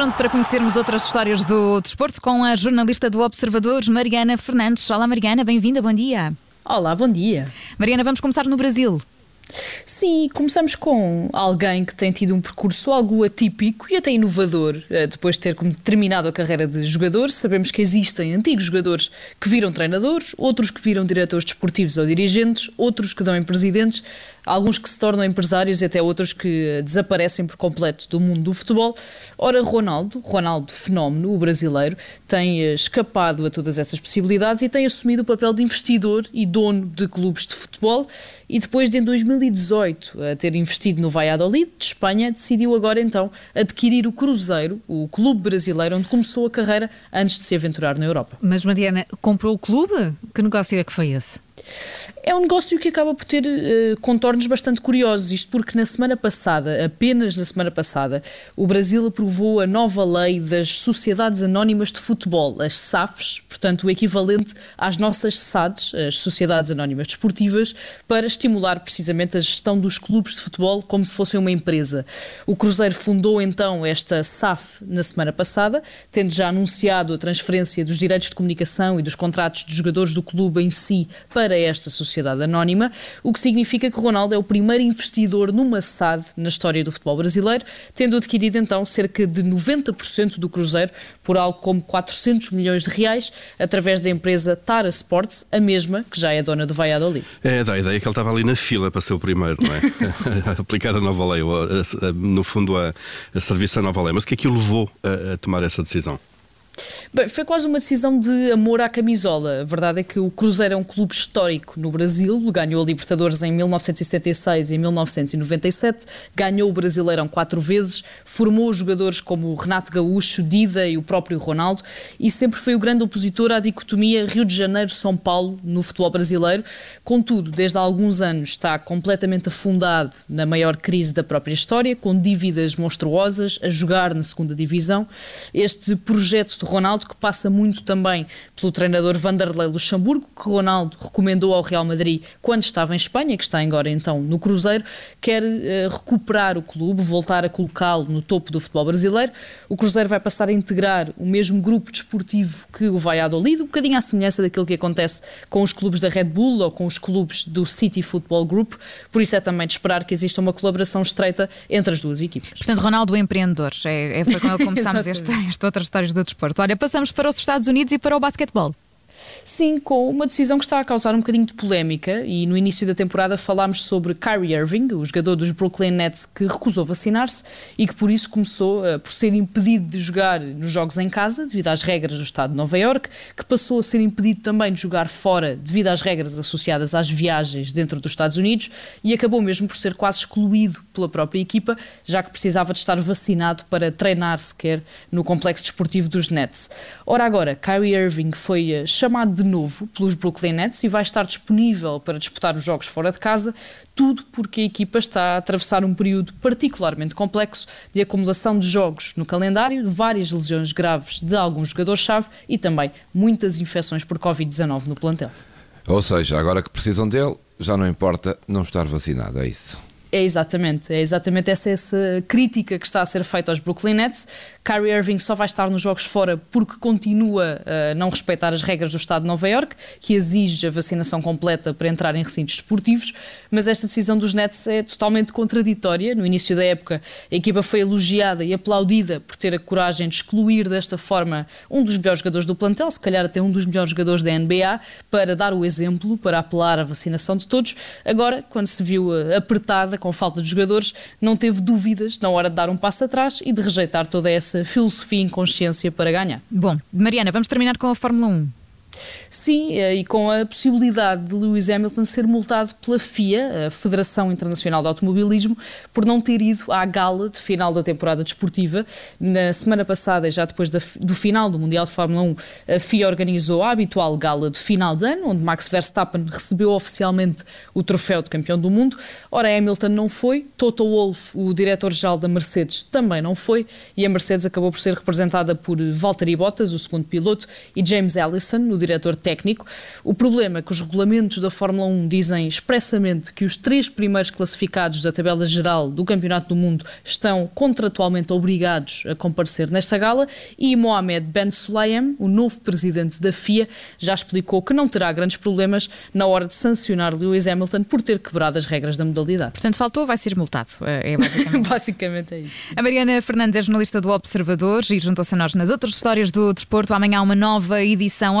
pronto para conhecermos outras histórias do desporto com a jornalista do Observador, Mariana Fernandes. Olá, Mariana, bem-vinda, bom dia. Olá, bom dia. Mariana, vamos começar no Brasil. Sim, começamos com alguém que tem tido um percurso algo atípico e até inovador. Eh, depois de ter terminado a carreira de jogador, sabemos que existem antigos jogadores que viram treinadores, outros que viram diretores desportivos ou dirigentes, outros que dão em presidentes, alguns que se tornam empresários e até outros que desaparecem por completo do mundo do futebol. Ora, Ronaldo, Ronaldo Fenómeno, o brasileiro, tem eh, escapado a todas essas possibilidades e tem assumido o papel de investidor e dono de clubes de futebol. E depois de em 2018 ter investido no Valladolid, de Espanha, decidiu agora então adquirir o Cruzeiro, o clube brasileiro, onde começou a carreira antes de se aventurar na Europa. Mas Mariana, comprou o clube? Que negócio é que foi esse? É um negócio que acaba por ter uh, contornos bastante curiosos, isto porque na semana passada, apenas na semana passada, o Brasil aprovou a nova lei das Sociedades Anónimas de Futebol, as SAFs, portanto o equivalente às nossas SADs, as Sociedades Anónimas Desportivas, para estimular precisamente a gestão dos clubes de futebol como se fossem uma empresa. O Cruzeiro fundou então esta SAF na semana passada, tendo já anunciado a transferência dos direitos de comunicação e dos contratos de jogadores do clube em si para para esta sociedade anónima, o que significa que Ronaldo é o primeiro investidor numa SAD na história do futebol brasileiro, tendo adquirido então cerca de 90% do Cruzeiro por algo como 400 milhões de reais através da empresa Tara Sports, a mesma que já é dona do Valladolid. É, dá a ideia que ele estava ali na fila para ser o primeiro, não é? a aplicar a nova lei, no fundo a, a serviço à nova lei. Mas o que é que o levou a, a tomar essa decisão? Bem, foi quase uma decisão de amor à camisola. A verdade é que o Cruzeiro é um clube histórico no Brasil, ganhou a Libertadores em 1976 e em 1997, ganhou o Brasileirão quatro vezes, formou jogadores como Renato Gaúcho, Dida e o próprio Ronaldo e sempre foi o grande opositor à dicotomia Rio de Janeiro-São Paulo no futebol brasileiro. Contudo, desde há alguns anos está completamente afundado na maior crise da própria história, com dívidas monstruosas, a jogar na segunda divisão. Este projeto de Ronaldo, que passa muito também pelo treinador Vanderlei Luxemburgo, que Ronaldo recomendou ao Real Madrid quando estava em Espanha, que está agora então no Cruzeiro, quer uh, recuperar o clube, voltar a colocá-lo no topo do futebol brasileiro. O Cruzeiro vai passar a integrar o mesmo grupo desportivo que o Valladolid, um bocadinho à semelhança daquilo que acontece com os clubes da Red Bull ou com os clubes do City Football Group, por isso é também de esperar que exista uma colaboração estreita entre as duas equipas. Portanto, Ronaldo, o empreendedor, é, é foi com ele começámos esta, esta outra história do desporto. Olha, passamos para os Estados Unidos e para o basquetebol. Sim, com uma decisão que está a causar um bocadinho de polémica e no início da temporada falámos sobre Kyrie Irving, o jogador dos Brooklyn Nets que recusou vacinar-se e que por isso começou uh, por ser impedido de jogar nos jogos em casa devido às regras do estado de Nova York, que passou a ser impedido também de jogar fora devido às regras associadas às viagens dentro dos Estados Unidos e acabou mesmo por ser quase excluído pela própria equipa, já que precisava de estar vacinado para treinar sequer no complexo desportivo dos Nets. Ora agora, Kyrie Irving foi uh, chamado de novo pelos Brooklyn Nets e vai estar disponível para disputar os jogos fora de casa, tudo porque a equipa está a atravessar um período particularmente complexo de acumulação de jogos no calendário, várias lesões graves de alguns jogadores-chave e também muitas infecções por Covid-19 no plantel. Ou seja, agora que precisam dele, já não importa não estar vacinado, é isso. É exatamente, é exatamente essa, essa crítica que está a ser feita aos Brooklyn Nets. Kyrie Irving só vai estar nos jogos fora porque continua a não respeitar as regras do Estado de Nova York, que exige a vacinação completa para entrar em recintos esportivos, mas esta decisão dos Nets é totalmente contraditória. No início da época, a equipa foi elogiada e aplaudida por ter a coragem de excluir desta forma um dos melhores jogadores do plantel, se calhar até um dos melhores jogadores da NBA, para dar o exemplo, para apelar à vacinação de todos. Agora, quando se viu eh, apertada com falta de jogadores, não teve dúvidas na hora de dar um passo atrás e de rejeitar toda essa filosofia e inconsciência para ganhar. Bom, Mariana, vamos terminar com a Fórmula 1. Sim, eh, e com a possibilidade de Lewis Hamilton ser multado pela FIA, a Federação Internacional de Automobilismo, por não ter ido à gala de final da temporada desportiva. Na semana passada, já depois do final do Mundial de Fórmula 1, a FIA organizou a habitual gala de final de ano, onde Max Verstappen recebeu oficialmente o troféu de campeão do mundo. Ora, Hamilton não foi, Toto Wolff, o diretor-geral da Mercedes, também não foi, e a Mercedes acabou por ser representada por Valtteri Bottas, o segundo piloto, e James Allison, o diretor diretor técnico. O problema é que os regulamentos da Fórmula 1 dizem expressamente que os três primeiros classificados da tabela geral do Campeonato do Mundo estão contratualmente obrigados a comparecer nesta gala e Mohamed Ben Sulayem, o novo presidente da FIA, já explicou que não terá grandes problemas na hora de sancionar Lewis Hamilton por ter quebrado as regras da modalidade. Portanto, faltou, vai ser multado. É basicamente, basicamente é isso. A Mariana Fernandes é jornalista do Observador e juntou-se a nós nas outras histórias do desporto. Amanhã uma nova edição.